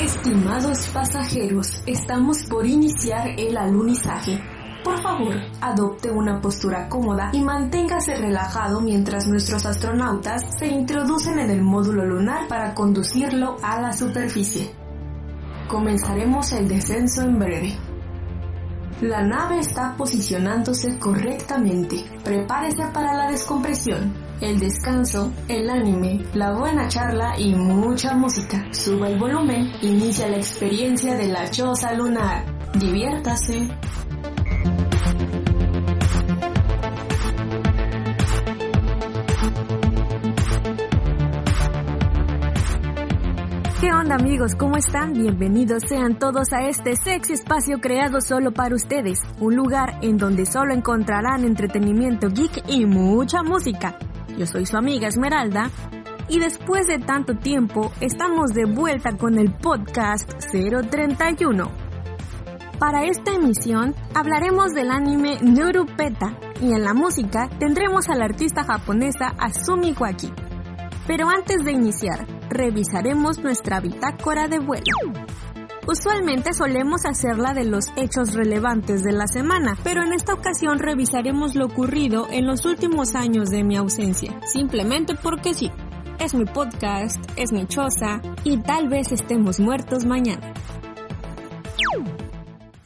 Estimados pasajeros, estamos por iniciar el alunizaje. Por favor, adopte una postura cómoda y manténgase relajado mientras nuestros astronautas se introducen en el módulo lunar para conducirlo a la superficie. Comenzaremos el descenso en breve. La nave está posicionándose correctamente. Prepárese para la descompresión el descanso, el anime, la buena charla y mucha música. Suba el volumen, inicia la experiencia de la choza lunar. Diviértase. ¿Qué onda amigos? ¿Cómo están? Bienvenidos sean todos a este sexy espacio creado solo para ustedes, un lugar en donde solo encontrarán entretenimiento geek y mucha música. Yo soy su amiga Esmeralda y después de tanto tiempo estamos de vuelta con el podcast 031. Para esta emisión hablaremos del anime Nurupeta y en la música tendremos a la artista japonesa Asumi Waki. Pero antes de iniciar, revisaremos nuestra bitácora de vuelo. Usualmente solemos hacerla de los hechos relevantes de la semana, pero en esta ocasión revisaremos lo ocurrido en los últimos años de mi ausencia, simplemente porque sí. Es mi podcast, es mi choza y tal vez estemos muertos mañana.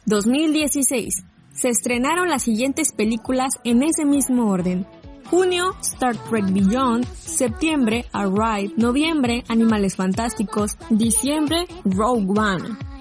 2016. Se estrenaron las siguientes películas en ese mismo orden. Junio, Star Trek Beyond. Septiembre, Arrive. Noviembre, Animales Fantásticos. Diciembre, Rogue One.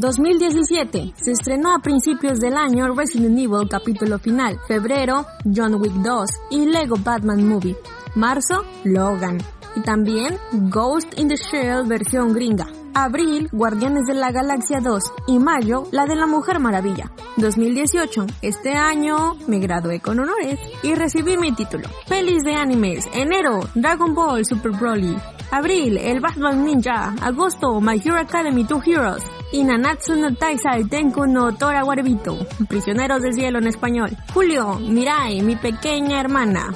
2017. Se estrenó a principios del año Resident Evil capítulo final. Febrero, John Wick 2 y Lego Batman Movie. Marzo, Logan. Y también Ghost in the Shell versión gringa. Abril, Guardianes de la Galaxia 2 y mayo, la de la Mujer Maravilla. 2018, este año me gradué con honores y recibí mi título. Pelis de animes, enero, Dragon Ball Super Broly. Abril, el Batman Ninja. Agosto, My Hero Academy 2 Heroes. Y Nanatsu no Taisai Tenku no Tora Warebito. Prisioneros del Cielo en español. Julio, Mirai, mi pequeña hermana.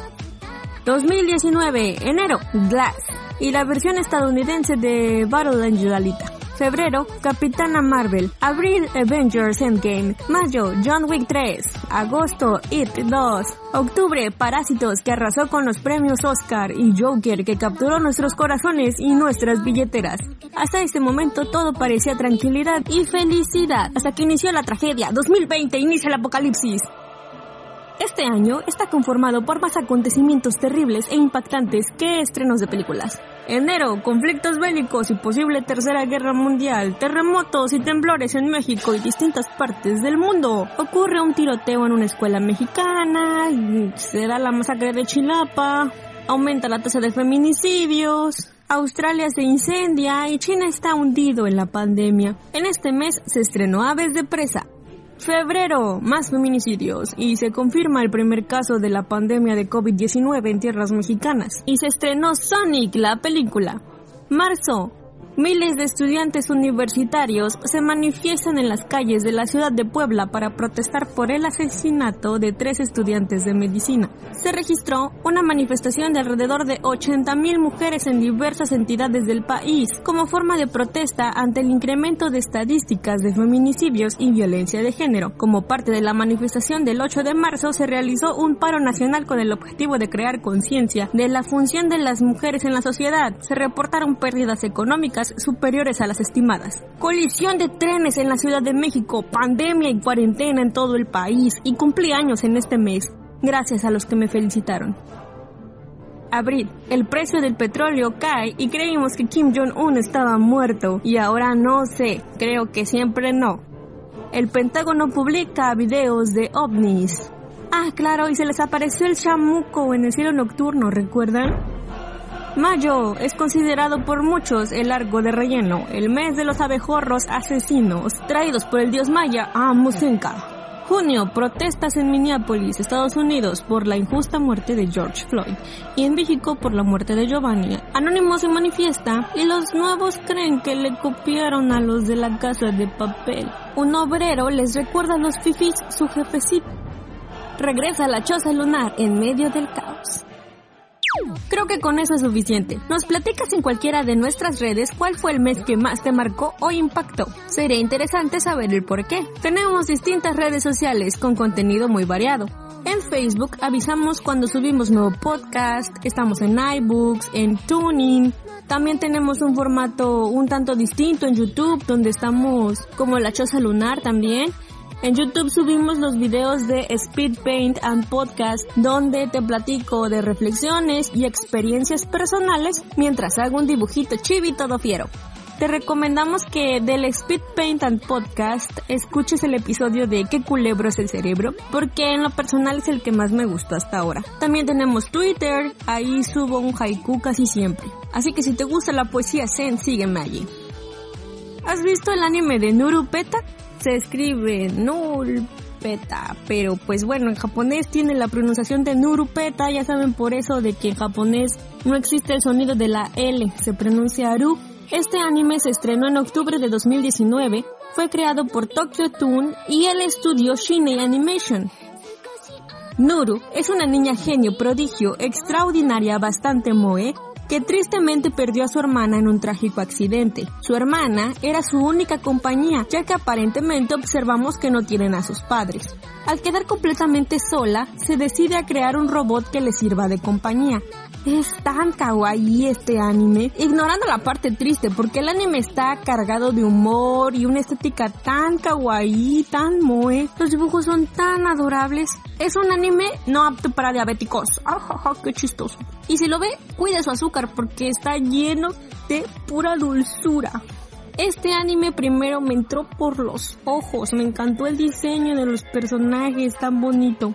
2019, enero, Glass y la versión estadounidense de Battle Angel Alita. Febrero, Capitana Marvel. Abril, Avengers Endgame. Mayo, John Wick 3. Agosto, It 2. Octubre, Parásitos que arrasó con los premios Oscar y Joker que capturó nuestros corazones y nuestras billeteras. Hasta este momento todo parecía tranquilidad y felicidad. Hasta que inició la tragedia. 2020 inicia el apocalipsis. Este año está conformado por más acontecimientos terribles e impactantes que estrenos de películas. Enero, conflictos bélicos y posible tercera guerra mundial, terremotos y temblores en México y distintas partes del mundo. Ocurre un tiroteo en una escuela mexicana, se da la masacre de Chilapa, aumenta la tasa de feminicidios, Australia se incendia y China está hundido en la pandemia. En este mes se estrenó Aves de Presa, Febrero, más feminicidios y se confirma el primer caso de la pandemia de COVID-19 en tierras mexicanas. Y se estrenó Sonic, la película. Marzo, Miles de estudiantes universitarios se manifiestan en las calles de la ciudad de Puebla para protestar por el asesinato de tres estudiantes de medicina. Se registró una manifestación de alrededor de 80.000 mujeres en diversas entidades del país como forma de protesta ante el incremento de estadísticas de feminicidios y violencia de género. Como parte de la manifestación del 8 de marzo se realizó un paro nacional con el objetivo de crear conciencia de la función de las mujeres en la sociedad. Se reportaron pérdidas económicas superiores a las estimadas. Colisión de trenes en la Ciudad de México, pandemia y cuarentena en todo el país y cumplí años en este mes, gracias a los que me felicitaron. Abril, el precio del petróleo cae y creímos que Kim Jong-un estaba muerto y ahora no sé, creo que siempre no. El Pentágono publica videos de ovnis. Ah, claro, y se les apareció el chamuco en el cielo nocturno, ¿recuerdan? Mayo es considerado por muchos el largo de relleno, el mes de los abejorros asesinos traídos por el dios maya Amusinka. Junio, protestas en Minneapolis, Estados Unidos, por la injusta muerte de George Floyd y en México por la muerte de Giovanni. Anónimo se manifiesta y los nuevos creen que le copiaron a los de la casa de papel. Un obrero les recuerda a los fifis su jefecito. Regresa a la choza lunar en medio del caos. Creo que con eso es suficiente. Nos platicas en cualquiera de nuestras redes cuál fue el mes que más te marcó o impactó. Sería interesante saber el por qué. Tenemos distintas redes sociales con contenido muy variado. En Facebook avisamos cuando subimos nuevo podcast, estamos en iBooks, en Tuning. También tenemos un formato un tanto distinto en YouTube donde estamos como la choza lunar también en YouTube subimos los videos de Speed Paint and Podcast donde te platico de reflexiones y experiencias personales mientras hago un dibujito chibi todo fiero. Te recomendamos que del Speed Paint and Podcast escuches el episodio de ¿Qué culebro es el cerebro? Porque en lo personal es el que más me gustó hasta ahora. También tenemos Twitter, ahí subo un haiku casi siempre. Así que si te gusta la poesía zen, sígueme allí. ¿Has visto el anime de Nuru Peta? Se escribe Nurupeta, pero pues bueno, en japonés tiene la pronunciación de Nurupeta, ya saben por eso de que en japonés no existe el sonido de la L, se pronuncia Aru. Este anime se estrenó en octubre de 2019, fue creado por Tokyo Toon y el estudio Shinei Animation. Nuru es una niña genio prodigio, extraordinaria, bastante moe, que tristemente perdió a su hermana en un trágico accidente. Su hermana era su única compañía, ya que aparentemente observamos que no tienen a sus padres. Al quedar completamente sola, se decide a crear un robot que le sirva de compañía. Es tan kawaii este anime, ignorando la parte triste, porque el anime está cargado de humor y una estética tan kawaii, tan moe. Los dibujos son tan adorables. Es un anime no apto para diabéticos. ¡Ajaja, qué chistoso! Y si lo ve, cuide su azúcar porque está lleno de pura dulzura. Este anime primero me entró por los ojos, me encantó el diseño de los personajes tan bonito.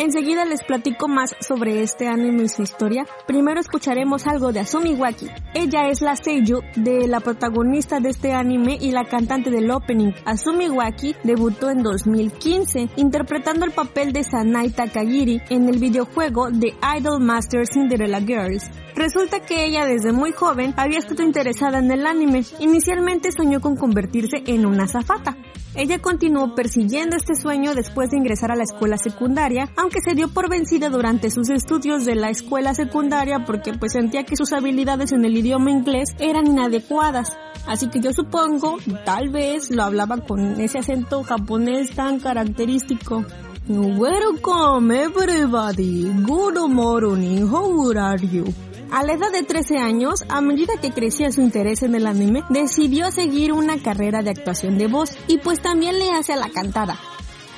Enseguida les platico más sobre este anime y su historia. Primero escucharemos algo de Asumi Waki. Ella es la seiyuu de la protagonista de este anime y la cantante del opening. Asumi Waki debutó en 2015 interpretando el papel de Sanai Takagiri en el videojuego The Idol Master Cinderella Girls. Resulta que ella desde muy joven había estado interesada en el anime. Inicialmente soñó con convertirse en una zafata. Ella continuó persiguiendo este sueño después de ingresar a la escuela secundaria, se dio por vencida durante sus estudios de la escuela secundaria porque pues sentía que sus habilidades en el idioma inglés eran inadecuadas. Así que yo supongo, tal vez lo hablaba con ese acento japonés tan característico. Welcome everybody. Good morning. How are you? A la edad de 13 años, a medida que crecía su interés en el anime, decidió seguir una carrera de actuación de voz y pues también le hace a la cantada.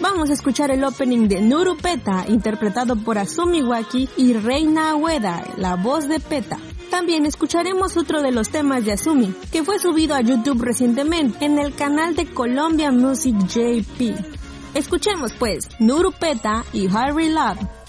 Vamos a escuchar el opening de Nuru Peta, interpretado por Asumi Waki y Reina Ueda, la voz de Peta. También escucharemos otro de los temas de Asumi, que fue subido a YouTube recientemente en el canal de Columbia Music JP. Escuchemos pues Nuru Peta y Harry Love.「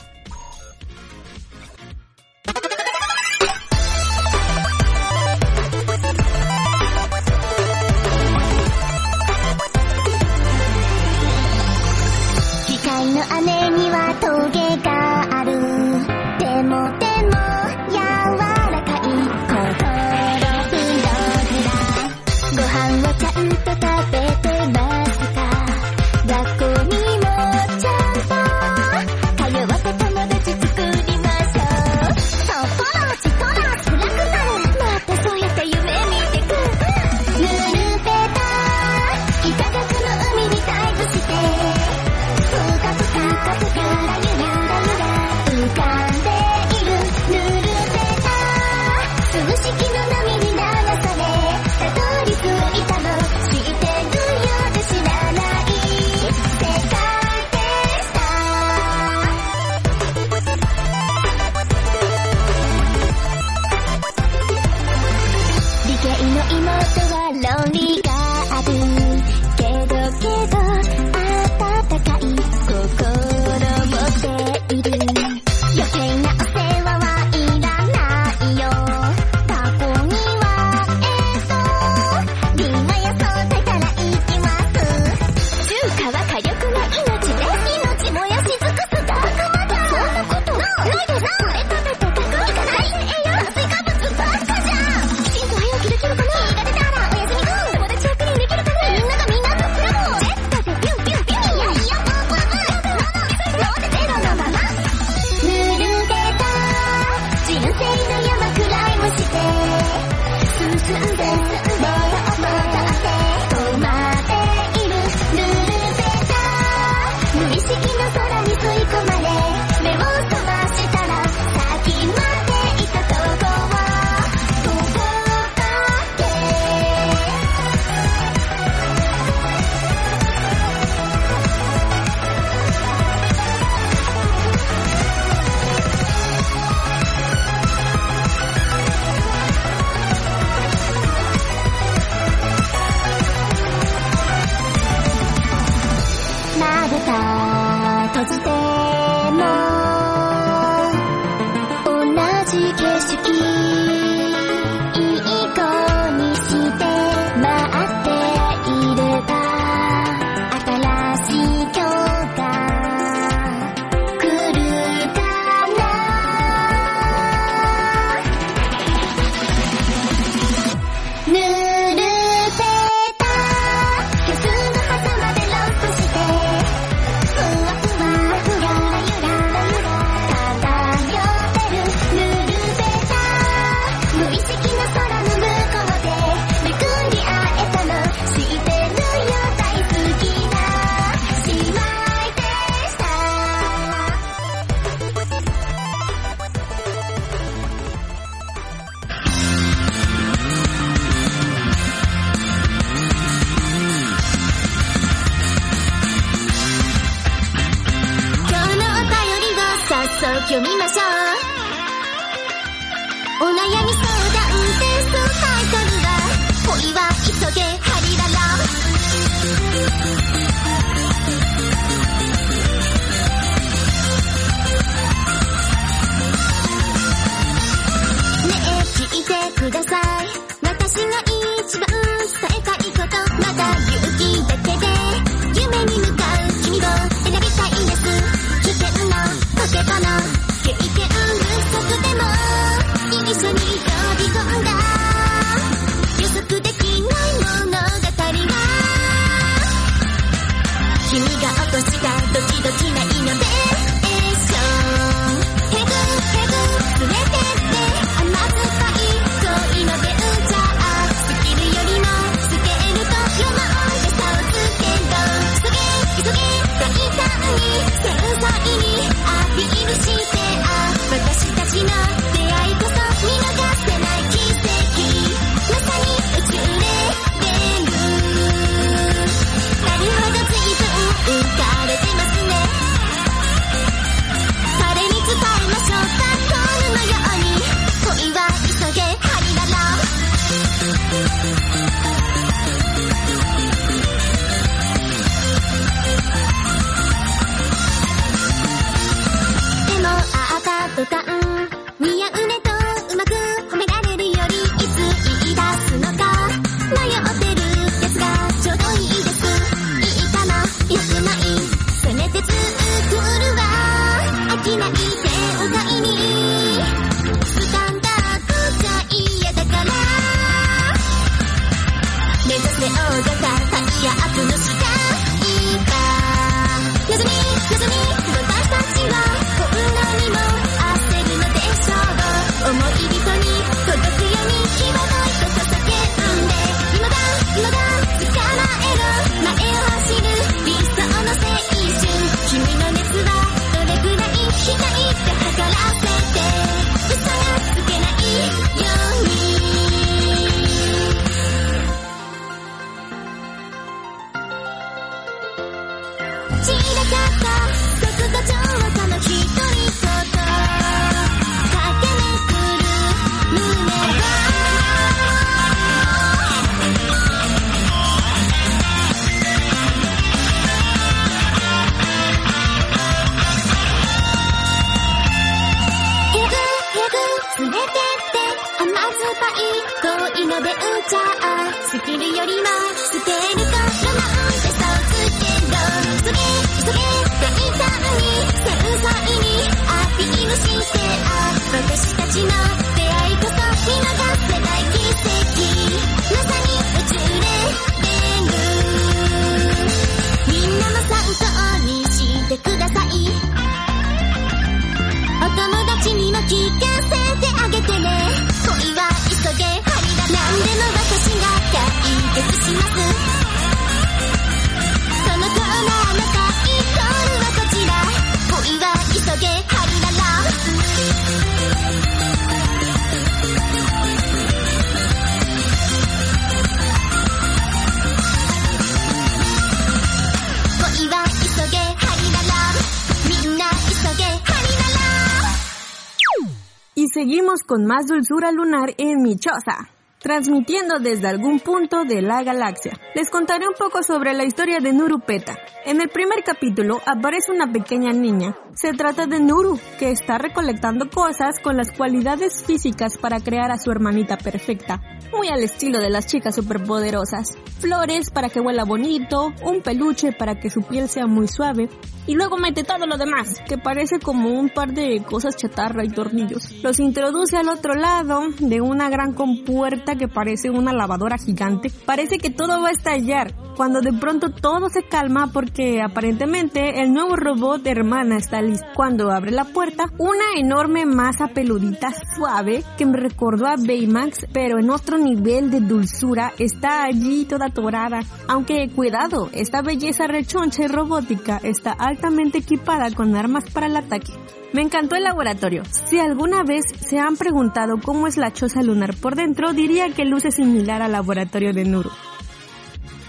seguimos con más dulzura lunar en mi choza, transmitiendo desde algún punto de la galaxia. Les contaré un poco sobre la historia de Nuru Peta. En el primer capítulo aparece una pequeña niña. Se trata de Nuru, que está recolectando cosas con las cualidades físicas para crear a su hermanita perfecta, muy al estilo de las chicas superpoderosas. Flores para que huela bonito, un peluche para que su piel sea muy suave, y luego mete todo lo demás, que parece como un par de cosas chatarra y tornillos. Los introduce al otro lado de una gran compuerta que parece una lavadora gigante. Parece que todo va a estallar, cuando de pronto todo se calma porque aparentemente el nuevo robot hermana está listo. Cuando abre la puerta, una enorme masa peludita suave que me recordó a Baymax, pero en otro nivel de dulzura, está allí toda torada. Aunque cuidado, esta belleza rechoncha y robótica está altamente equipada con armas para el ataque. Me encantó el laboratorio. Si alguna vez se han preguntado cómo es la choza lunar por dentro, diría que luce similar al laboratorio de Nuru.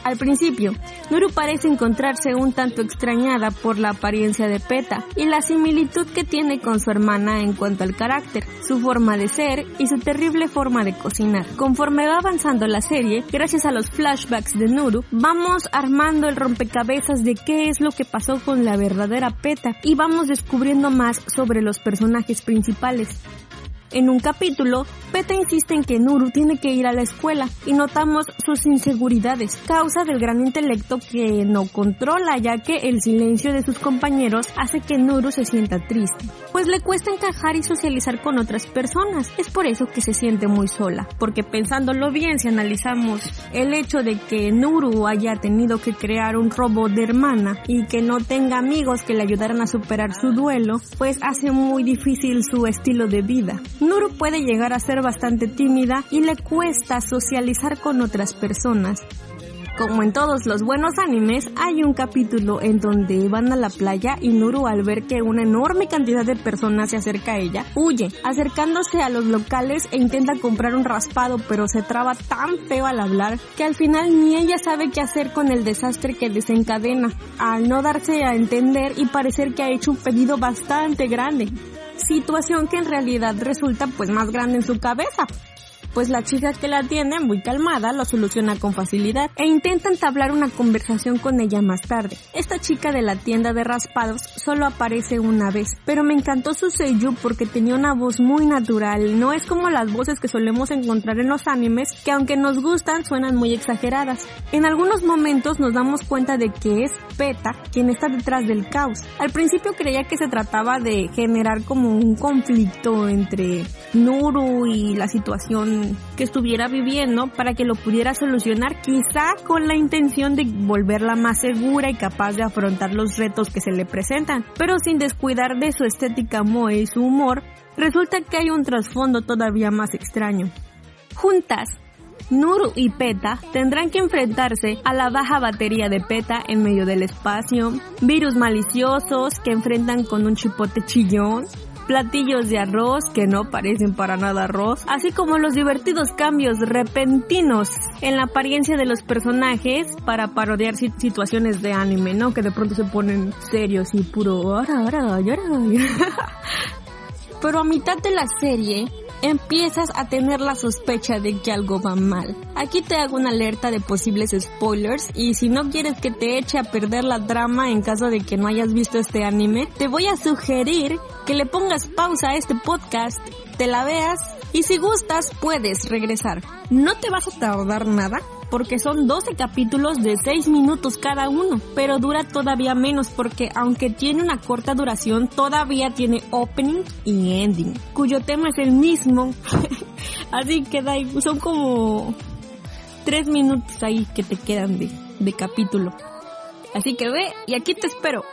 Al principio, Nuru parece encontrarse un tanto extrañada por la apariencia de Peta y la similitud que tiene con su hermana en cuanto al carácter, su forma de ser y su terrible forma de cocinar. Conforme va avanzando la serie, gracias a los flashbacks de Nuru, vamos armando el rompecabezas de qué es lo que pasó con la verdadera Peta y vamos descubriendo más sobre los personajes principales. En un capítulo, Peta insiste en que Nuru tiene que ir a la escuela y notamos sus inseguridades, causa del gran intelecto que no controla ya que el silencio de sus compañeros hace que Nuru se sienta triste, pues le cuesta encajar y socializar con otras personas. Es por eso que se siente muy sola, porque pensándolo bien si analizamos el hecho de que Nuru haya tenido que crear un robot de hermana y que no tenga amigos que le ayudaran a superar su duelo, pues hace muy difícil su estilo de vida. Nuru puede llegar a ser bastante tímida y le cuesta socializar con otras personas. Como en todos los buenos animes, hay un capítulo en donde van a la playa y Nuru al ver que una enorme cantidad de personas se acerca a ella, huye, acercándose a los locales e intenta comprar un raspado, pero se traba tan feo al hablar que al final ni ella sabe qué hacer con el desastre que desencadena, al no darse a entender y parecer que ha hecho un pedido bastante grande situación que en realidad resulta pues más grande en su cabeza. Pues la chica que la atiende, muy calmada, lo soluciona con facilidad e intenta entablar una conversación con ella más tarde. Esta chica de la tienda de raspados solo aparece una vez, pero me encantó su seiyuu porque tenía una voz muy natural, no es como las voces que solemos encontrar en los animes que aunque nos gustan suenan muy exageradas. En algunos momentos nos damos cuenta de que es Peta quien está detrás del caos. Al principio creía que se trataba de generar como un conflicto entre Nuru y la situación que estuviera viviendo para que lo pudiera solucionar quizá con la intención de volverla más segura y capaz de afrontar los retos que se le presentan, pero sin descuidar de su estética moe y su humor, resulta que hay un trasfondo todavía más extraño. Juntas, Nuru y Peta tendrán que enfrentarse a la baja batería de Peta en medio del espacio, virus maliciosos que enfrentan con un chipote chillón, platillos de arroz que no parecen para nada arroz, así como los divertidos cambios repentinos en la apariencia de los personajes para parodiar situaciones de anime, ¿no? Que de pronto se ponen serios y puro ara, ara, ara, Pero a mitad de la serie empiezas a tener la sospecha de que algo va mal. Aquí te hago una alerta de posibles spoilers y si no quieres que te eche a perder la trama en caso de que no hayas visto este anime, te voy a sugerir que le pongas pausa a este podcast, te la veas Y si gustas, puedes regresar. No te vas a tardar nada porque son 12 capítulos de 6 minutos cada uno, pero dura todavía menos porque aunque tiene una corta duración, todavía tiene opening y ending, cuyo tema es el mismo. Así que son como 3 minutos ahí que te quedan de, de capítulo. Así que ve y aquí te espero.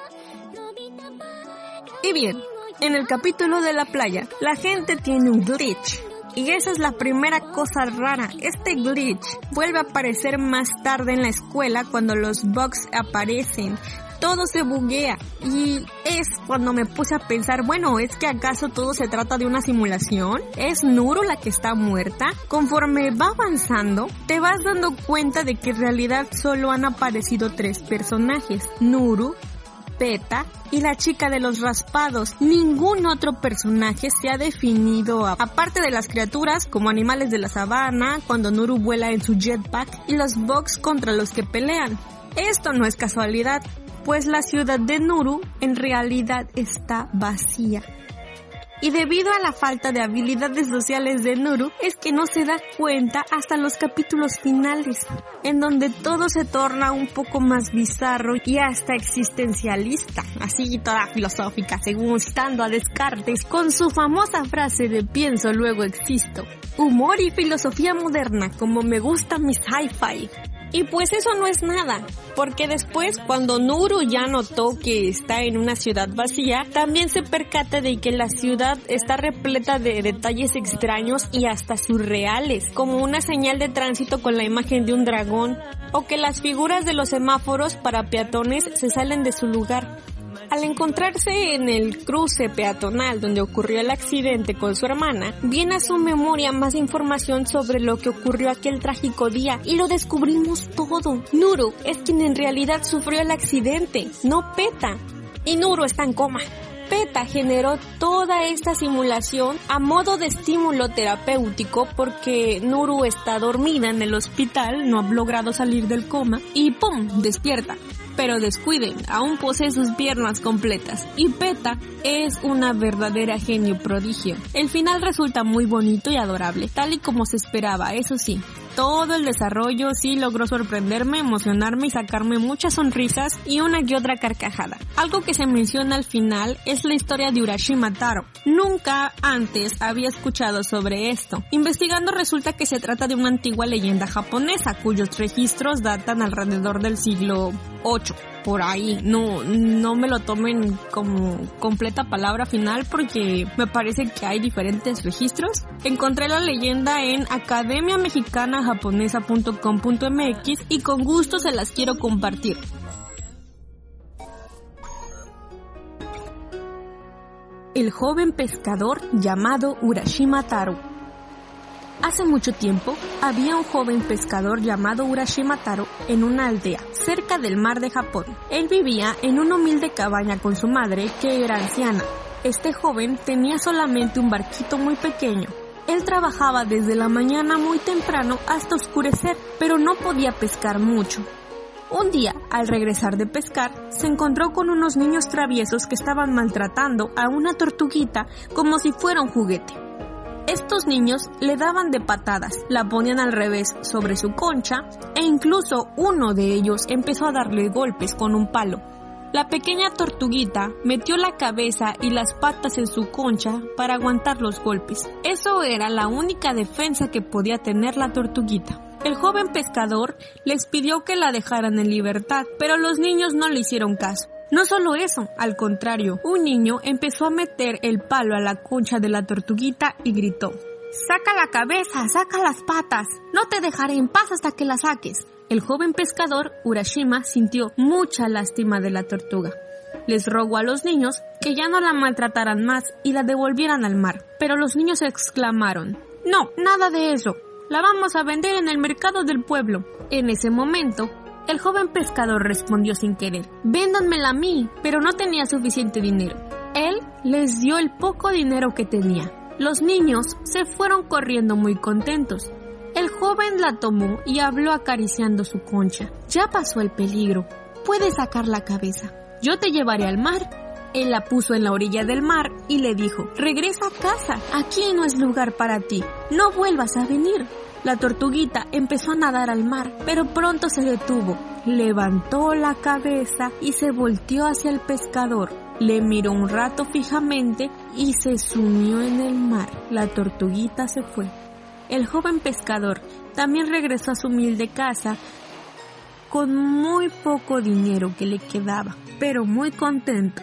Y bien, en el capítulo de la playa, la gente tiene un glitch. Y esa es la primera cosa rara. Este glitch vuelve a aparecer más tarde en la escuela cuando los bugs aparecen. Todo se buguea y es cuando me puse a pensar, bueno, ¿es que acaso todo se trata de una simulación? ¿Es Nuru la que está muerta? Conforme va avanzando, te vas dando cuenta de que en realidad solo han aparecido tres personajes, Nuru, Y la chica de los raspados. Ningún otro personaje se ha definido, aparte de las criaturas como animales de la sabana, cuando Nuru vuela en su jetpack y los bugs contra los que pelean. Esto no es casualidad, pues la ciudad de Nuru en realidad está vacía y debido a la falta de habilidades sociales de Nuru es que no se da cuenta hasta los capítulos finales, en donde todo se torna un poco más bizarro y hasta existencialista, así toda filosófica, según estando a Descartes con su famosa frase de pienso luego existo. Humor y filosofía moderna, como me gusta mi sci-fi. Y pues eso no es nada, porque después cuando Nuru ya notó que está en una ciudad vacía, también se percata de que la ciudad está repleta de detalles extraños y hasta surreales, como una señal de tránsito con la imagen de un dragón, o que las figuras de los semáforos para peatones se salen de su lugar. Al encontrarse en el cruce peatonal donde ocurrió el accidente con su hermana, viene a su memoria más información sobre lo que ocurrió aquel trágico día y lo descubrimos todo. Nuru es quien en realidad sufrió el accidente, no Peta. Y Nuru está en coma. Peta generó toda esta simulación a modo de estímulo terapéutico porque Nuru está dormida en el hospital, no ha logrado salir del coma y ¡pum! despierta pero descuiden, aún posee sus piernas completas. Y Peta es una verdadera genio prodigio. El final resulta muy bonito y adorable, tal y como se esperaba, eso sí. Todo el desarrollo sí logró sorprenderme, emocionarme y sacarme muchas sonrisas y una que otra carcajada. Algo que se menciona al final es la historia de Urashima Taro. Nunca antes había escuchado sobre esto. Investigando resulta que se trata de una antigua leyenda japonesa cuyos registros datan alrededor del siglo 8 por ahí. No, no me lo tomen como completa palabra final porque me parece que hay diferentes registros. Encontré la leyenda en academiamexicanajaponesa.com.mx y con gusto se las quiero compartir. El joven pescador llamado Urashima Taro Hace mucho tiempo había un joven pescador llamado Urashima Taro en una aldea cerca del mar de Japón. Él vivía en una humilde cabaña con su madre que era anciana. Este joven tenía solamente un barquito muy pequeño. Él trabajaba desde la mañana muy temprano hasta oscurecer, pero no podía pescar mucho. Un día, al regresar de pescar, se encontró con unos niños traviesos que estaban maltratando a una tortuguita como si fuera un juguete. Estos niños le daban de patadas, la ponían al revés sobre su concha e incluso uno de ellos empezó a darle golpes con un palo. La pequeña tortuguita metió la cabeza y las patas en su concha para aguantar los golpes. Eso era la única defensa que podía tener la tortuguita. El joven pescador les pidió que la dejaran en libertad, pero los niños no le hicieron caso. No solo eso, al contrario, un niño empezó a meter el palo a la concha de la tortuguita y gritó, Saca la cabeza, saca las patas, no te dejaré en paz hasta que la saques. El joven pescador, Urashima, sintió mucha lástima de la tortuga. Les rogó a los niños que ya no la maltrataran más y la devolvieran al mar, pero los niños exclamaron, No, nada de eso, la vamos a vender en el mercado del pueblo. En ese momento, el joven pescador respondió sin querer, véndanmela a mí, pero no tenía suficiente dinero. Él les dio el poco dinero que tenía. Los niños se fueron corriendo muy contentos. El joven la tomó y habló acariciando su concha. Ya pasó el peligro. Puedes sacar la cabeza. Yo te llevaré al mar Él la puso en la orilla del mar y le dijo, regresa a casa, aquí no es lugar para ti, no vuelvas a venir. La tortuguita empezó a nadar al mar, pero pronto se detuvo. Levantó la cabeza y se volteó hacia el pescador. Le miró un rato fijamente y se sumió en el mar. La tortuguita se fue. El joven pescador también regresó a su humilde casa con muy poco dinero que le quedaba, pero muy contento.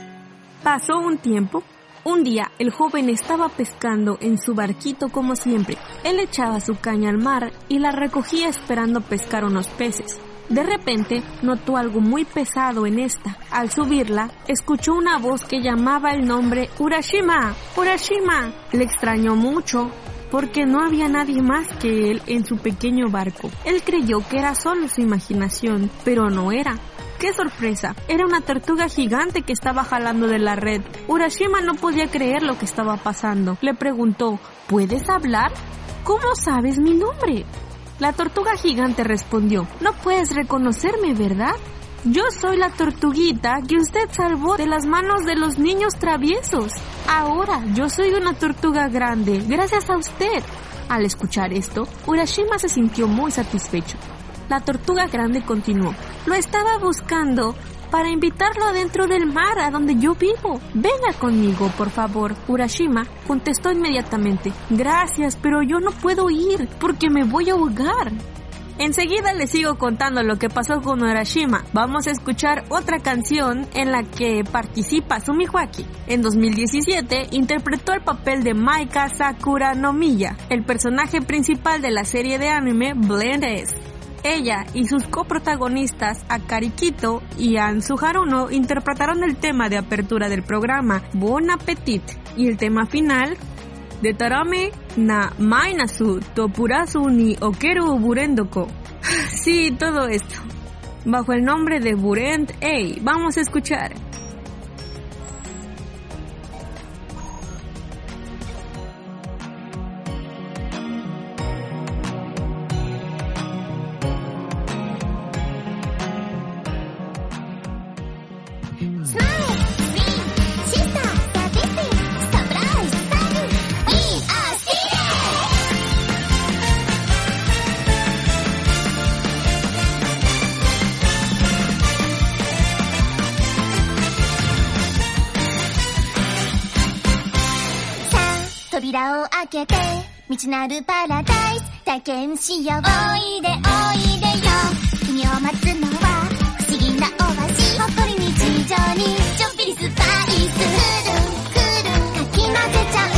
Pasó un tiempo. Un día el joven estaba pescando en su barquito como siempre. Él echaba su caña al mar y la recogía esperando pescar unos peces. De repente notó algo muy pesado en esta. Al subirla, escuchó una voz que llamaba el nombre Urashima. Urashima. Le extrañó mucho porque no había nadie más que él en su pequeño barco. Él creyó que era solo su imaginación, pero no era. ¡Qué sorpresa! Era una tortuga gigante que estaba jalando de la red. Urashima no podía creer lo que estaba pasando. Le preguntó, ¿puedes hablar? ¿Cómo sabes mi nombre? La tortuga gigante respondió, no puedes reconocerme, ¿verdad? Yo soy la tortuguita que usted salvó de las manos de los niños traviesos. Ahora yo soy una tortuga grande, gracias a usted. Al escuchar esto, Urashima se sintió muy satisfecho. La tortuga grande continuó. Lo estaba buscando para invitarlo adentro del mar a donde yo vivo. Venga conmigo, por favor. Urashima contestó inmediatamente. Gracias, pero yo no puedo ir porque me voy a ahogar. Enseguida les sigo contando lo que pasó con Urashima. Vamos a escuchar otra canción en la que participa Sumiwaki. En 2017 interpretó el papel de Maika Sakura no Miya, el personaje principal de la serie de anime Blend. Ella y sus coprotagonistas Akarikito y Ansu Haruno interpretaron el tema de apertura del programa Bon Appetit y el tema final de Tarame na Mainasu Topurasu ni Okeru Burendoko. Sí, todo esto. Bajo el nombre de Burend A. Vamos a escuchar. 扉を開けて未知なるパラダイス体験しようおいでおいでよ君を待つのは不思議なオアシスほっこり日上にちょっぴりスパイス。くるんくるんかき混ぜちゃう。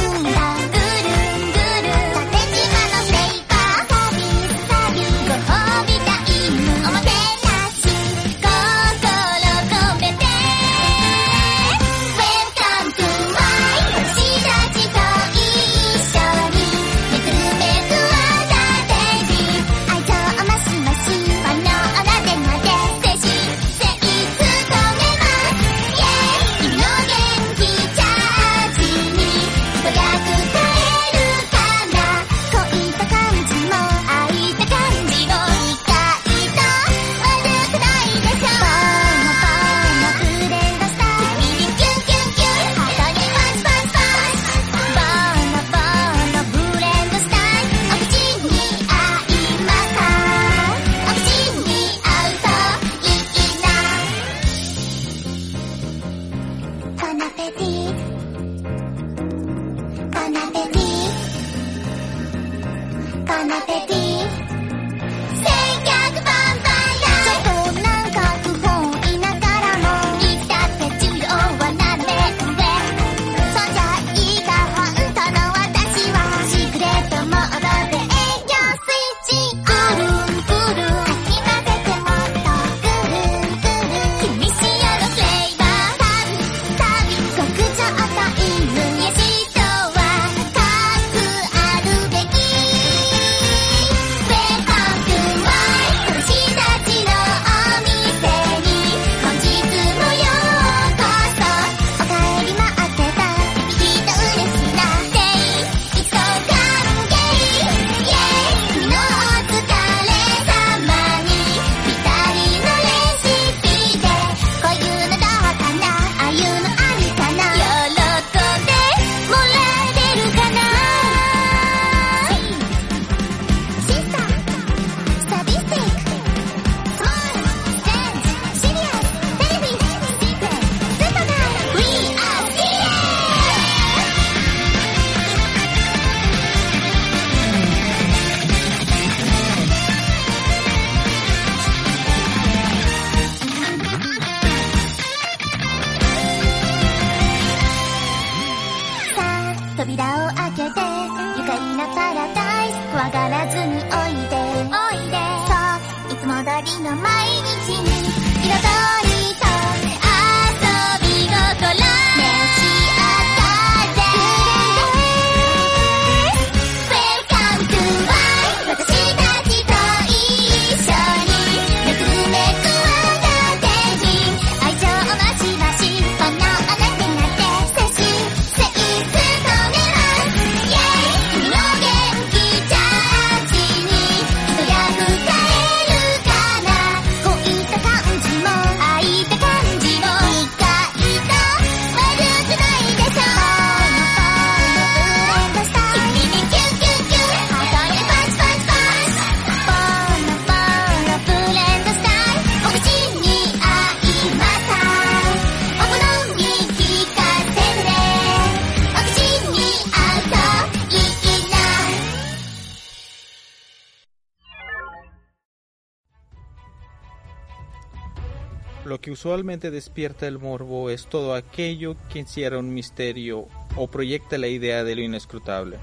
Usualmente despierta el morbo es todo aquello que encierra un misterio o proyecta la idea de lo inescrutable.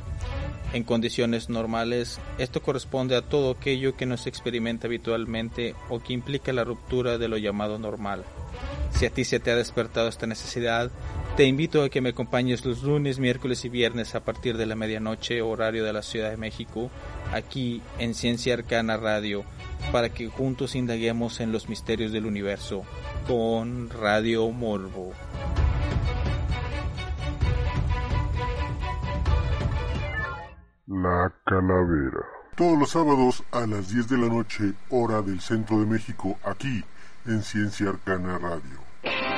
En condiciones normales, esto corresponde a todo aquello que no se experimenta habitualmente o que implica la ruptura de lo llamado normal. Si a ti se te ha despertado esta necesidad, te invito a que me acompañes los lunes, miércoles y viernes a partir de la medianoche, horario de la Ciudad de México, aquí en Ciencia Arcana Radio, para que juntos indaguemos en los misterios del universo con Radio Morbo. La Calavera. Todos los sábados a las 10 de la noche, hora del centro de México, aquí en Ciencia Arcana Radio.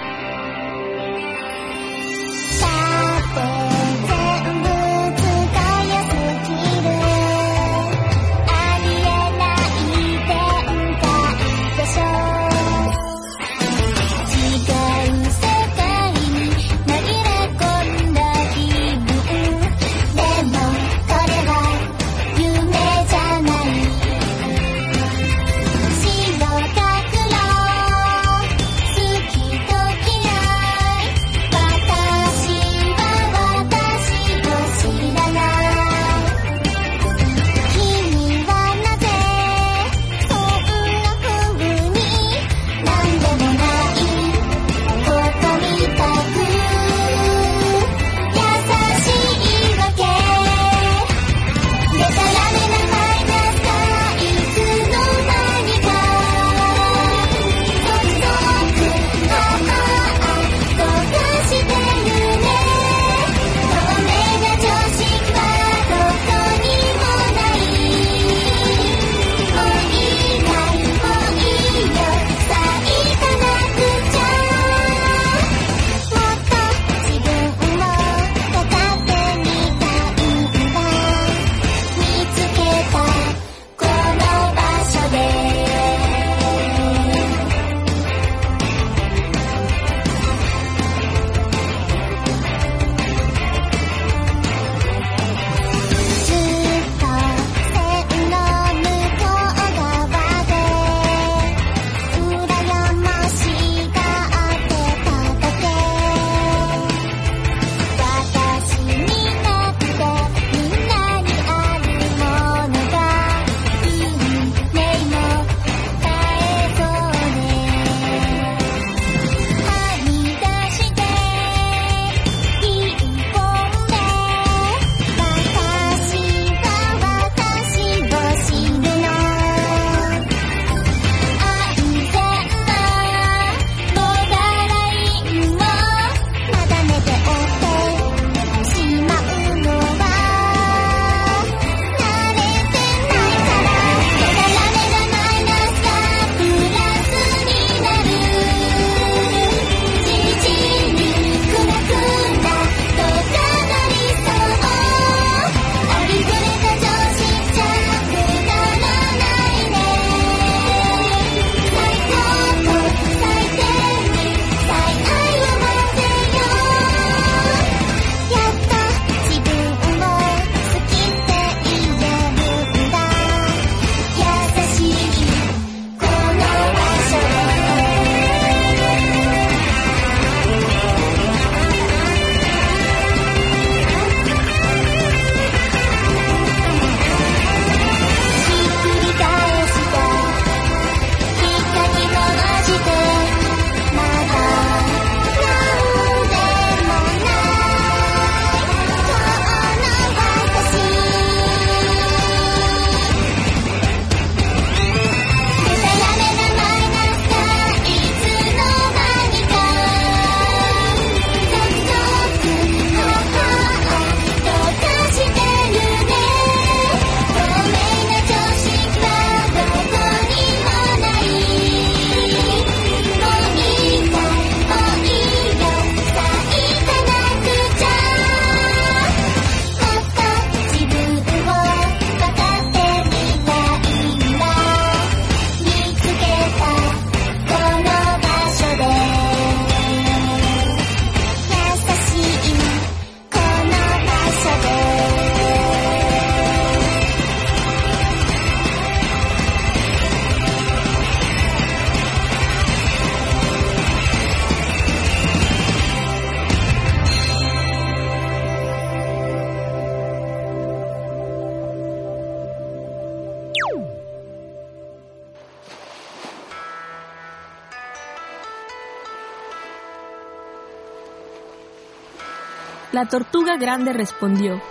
La tortuga grande respondió,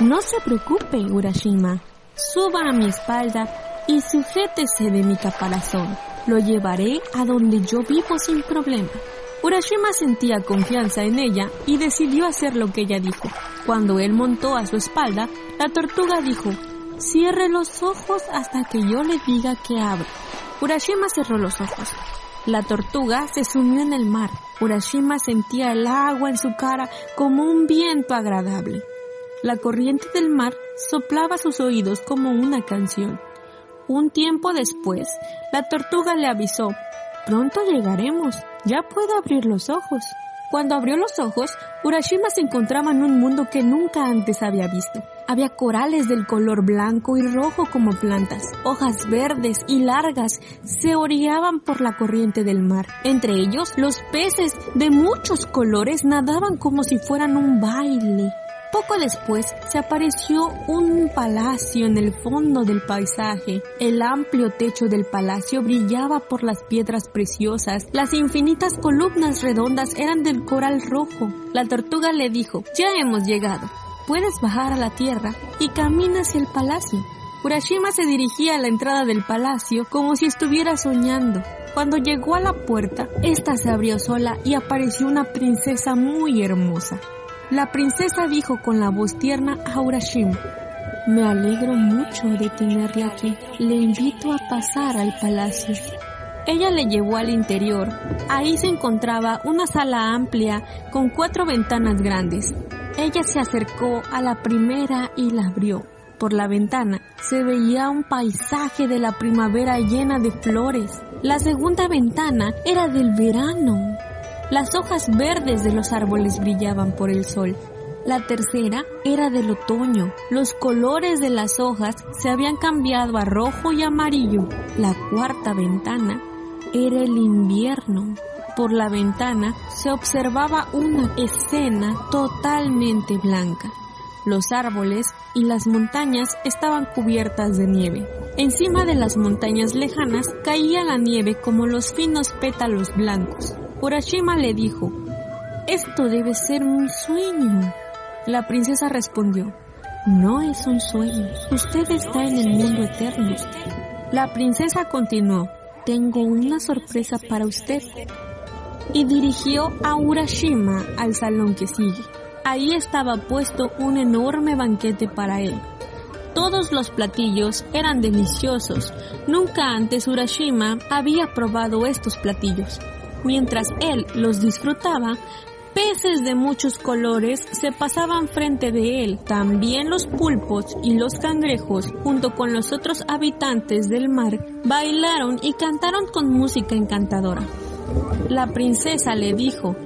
No se preocupe, Urashima. Suba a mi espalda y sujétese de mi caparazón. Lo llevaré a donde yo vivo sin problema. Urashima sentía confianza en ella y decidió hacer lo que ella dijo. Cuando él montó a su espalda, la tortuga dijo, Cierre los ojos hasta que yo le diga que abra. Urashima cerró los ojos. La tortuga se sumió en el mar. Urashima sentía el agua en su cara como un viento agradable. La corriente del mar soplaba sus oídos como una canción. Un tiempo después, la tortuga le avisó, pronto llegaremos, ya puedo abrir los ojos. Cuando abrió los ojos, Urashima se encontraba en un mundo que nunca antes había visto. Había corales del color blanco y rojo como plantas. Hojas verdes y largas se oreaban por la corriente del mar. Entre ellos, los peces de muchos colores nadaban como si fueran un baile. Poco después se apareció un palacio en el fondo del paisaje. El amplio techo del palacio brillaba por las piedras preciosas. Las infinitas columnas redondas eran del coral rojo. La tortuga le dijo, ya hemos llegado. Puedes bajar a la tierra y camina hacia el palacio. Urashima se dirigía a la entrada del palacio como si estuviera soñando. Cuando llegó a la puerta, esta se abrió sola y apareció una princesa muy hermosa. La princesa dijo con la voz tierna a Urashima, me alegro mucho de tenerla aquí. Le invito a pasar al palacio. Ella le llevó al interior. Ahí se encontraba una sala amplia con cuatro ventanas grandes. Ella se acercó a la primera y la abrió. Por la ventana se veía un paisaje de la primavera llena de flores. La segunda ventana era del verano. Las hojas verdes de los árboles brillaban por el sol. La tercera era del otoño. Los colores de las hojas se habían cambiado a rojo y amarillo. La cuarta ventana era el invierno. Por la ventana se observaba una escena totalmente blanca. Los árboles y las montañas estaban cubiertas de nieve. Encima de las montañas lejanas caía la nieve como los finos pétalos blancos. Urashima le dijo, Esto debe ser un sueño. La princesa respondió, No es un sueño, usted está en el mundo eterno. La princesa continuó, Tengo una sorpresa para usted. Y dirigió a Urashima al salón que sigue. Ahí estaba puesto un enorme banquete para él. Todos los platillos eran deliciosos. Nunca antes Urashima había probado estos platillos. Mientras él los disfrutaba, peces de muchos colores se pasaban frente de él. También los pulpos y los cangrejos, junto con los otros habitantes del mar, bailaron y cantaron con música encantadora. La princesa le dijo,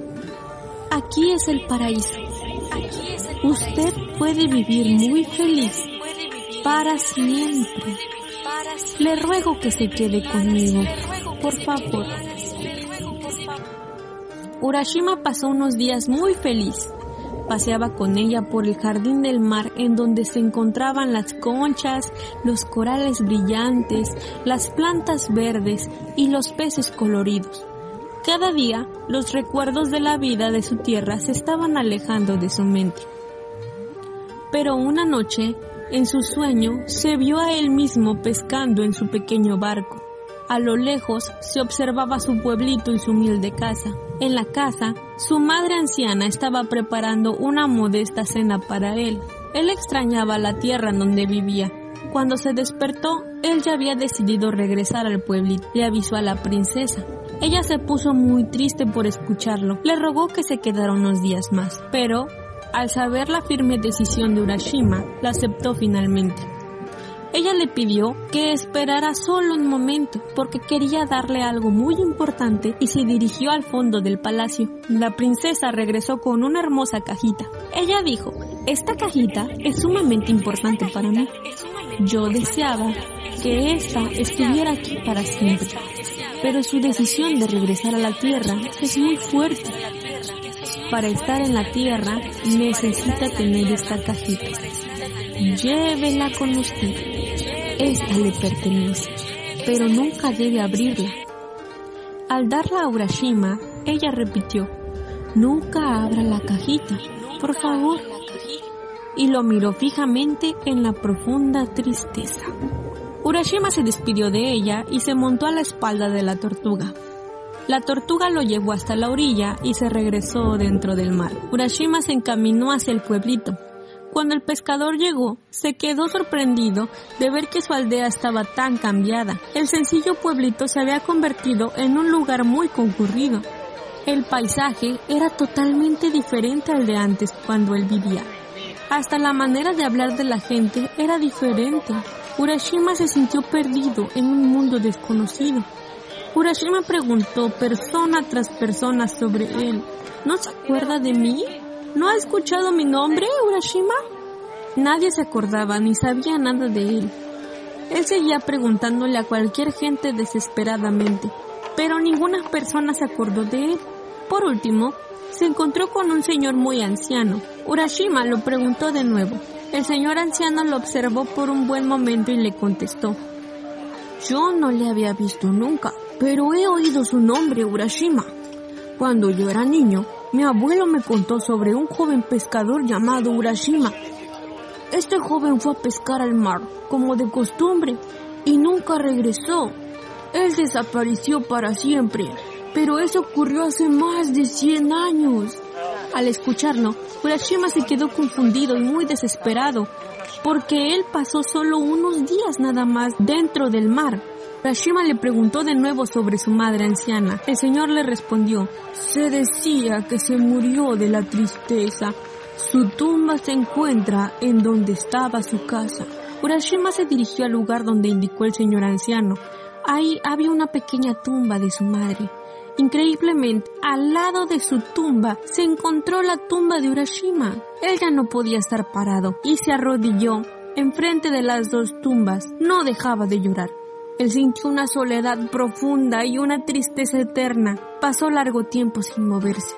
aquí es el paraíso. Usted puede vivir muy feliz para siempre. Le ruego que se quede conmigo, por favor. Urashima pasó unos días muy feliz. Paseaba con ella por el jardín del mar en donde se encontraban las conchas, los corales brillantes, las plantas verdes y los peces coloridos. Cada día los recuerdos de la vida de su tierra se estaban alejando de su mente. Pero una noche, en su sueño, se vio a él mismo pescando en su pequeño barco. A lo lejos se observaba su pueblito y su humilde casa. En la casa, su madre anciana estaba preparando una modesta cena para él. Él extrañaba la tierra en donde vivía. Cuando se despertó, él ya había decidido regresar al pueblito. Le avisó a la princesa. Ella se puso muy triste por escucharlo. Le rogó que se quedara unos días más. Pero, al saber la firme decisión de Urashima, la aceptó finalmente. Ella le pidió que esperara solo un momento porque quería darle algo muy importante y se dirigió al fondo del palacio. La princesa regresó con una hermosa cajita. Ella dijo, esta cajita es sumamente importante para mí. Yo deseaba que esta estuviera aquí para siempre, pero su decisión de regresar a la tierra es muy fuerte. Para estar en la tierra necesita tener esta cajita. Llévela con usted. Esta le pertenece, pero nunca debe abrirla. Al darla a Urashima, ella repitió, nunca abra la cajita, por favor. Y lo miró fijamente en la profunda tristeza. Urashima se despidió de ella y se montó a la espalda de la tortuga. La tortuga lo llevó hasta la orilla y se regresó dentro del mar. Urashima se encaminó hacia el pueblito. Cuando el pescador llegó, se quedó sorprendido de ver que su aldea estaba tan cambiada. El sencillo pueblito se había convertido en un lugar muy concurrido. El paisaje era totalmente diferente al de antes cuando él vivía. Hasta la manera de hablar de la gente era diferente. Urashima se sintió perdido en un mundo desconocido. Urashima preguntó persona tras persona sobre él. ¿No se acuerda de mí? ¿No ha escuchado mi nombre, Urashima? Nadie se acordaba ni sabía nada de él. Él seguía preguntándole a cualquier gente desesperadamente, pero ninguna persona se acordó de él. Por último, se encontró con un señor muy anciano. Urashima lo preguntó de nuevo. El señor anciano lo observó por un buen momento y le contestó. Yo no le había visto nunca, pero he oído su nombre, Urashima. Cuando yo era niño, mi abuelo me contó sobre un joven pescador llamado Urashima. Este joven fue a pescar al mar, como de costumbre, y nunca regresó. Él desapareció para siempre, pero eso ocurrió hace más de 100 años. Al escucharlo, Urashima se quedó confundido y muy desesperado, porque él pasó solo unos días nada más dentro del mar. Urashima le preguntó de nuevo sobre su madre anciana. El señor le respondió, se decía que se murió de la tristeza. Su tumba se encuentra en donde estaba su casa. Urashima se dirigió al lugar donde indicó el señor anciano. Ahí había una pequeña tumba de su madre. Increíblemente, al lado de su tumba se encontró la tumba de Urashima. Él ya no podía estar parado y se arrodilló enfrente de las dos tumbas. No dejaba de llorar. Él sintió una soledad profunda y una tristeza eterna. Pasó largo tiempo sin moverse.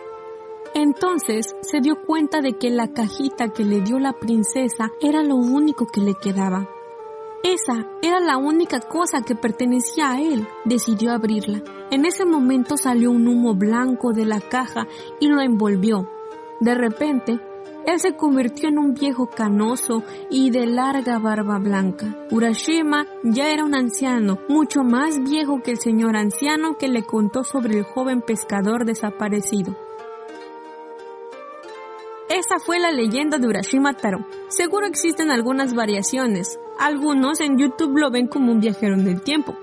Entonces se dio cuenta de que la cajita que le dio la princesa era lo único que le quedaba. Esa era la única cosa que pertenecía a él. Decidió abrirla. En ese momento salió un humo blanco de la caja y lo envolvió. De repente, él se convirtió en un viejo canoso y de larga barba blanca. Urashima ya era un anciano, mucho más viejo que el señor anciano que le contó sobre el joven pescador desaparecido. Esa fue la leyenda de Urashima Taro. Seguro existen algunas variaciones. Algunos en YouTube lo ven como un viajero en el tiempo.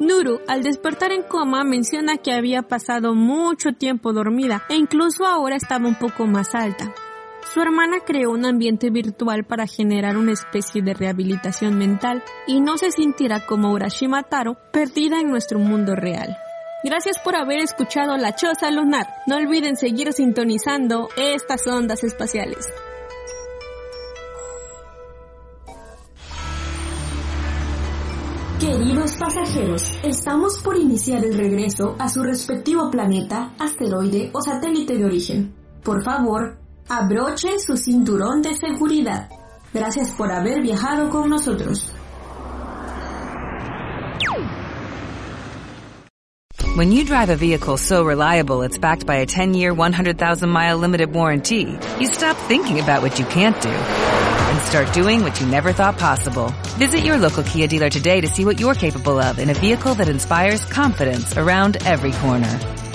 Nuru, al despertar en coma, menciona que había pasado mucho tiempo dormida e incluso ahora estaba un poco más alta. Su hermana creó un ambiente virtual para generar una especie de rehabilitación mental y no se sintiera como Urashima Taro perdida en nuestro mundo real. Gracias por haber escuchado La Choza Lunar. No olviden seguir sintonizando estas ondas espaciales. Queridos pasajeros, estamos por iniciar el regreso a su respectivo planeta, asteroide o satélite de origen. Por favor, su cinturón de seguridad. Gracias por haber viajado con nosotros. When you drive a vehicle so reliable it's backed by a 10-year, 100,000-mile limited warranty, you stop thinking about what you can't do and start doing what you never thought possible. Visit your local Kia dealer today to see what you're capable of in a vehicle that inspires confidence around every corner.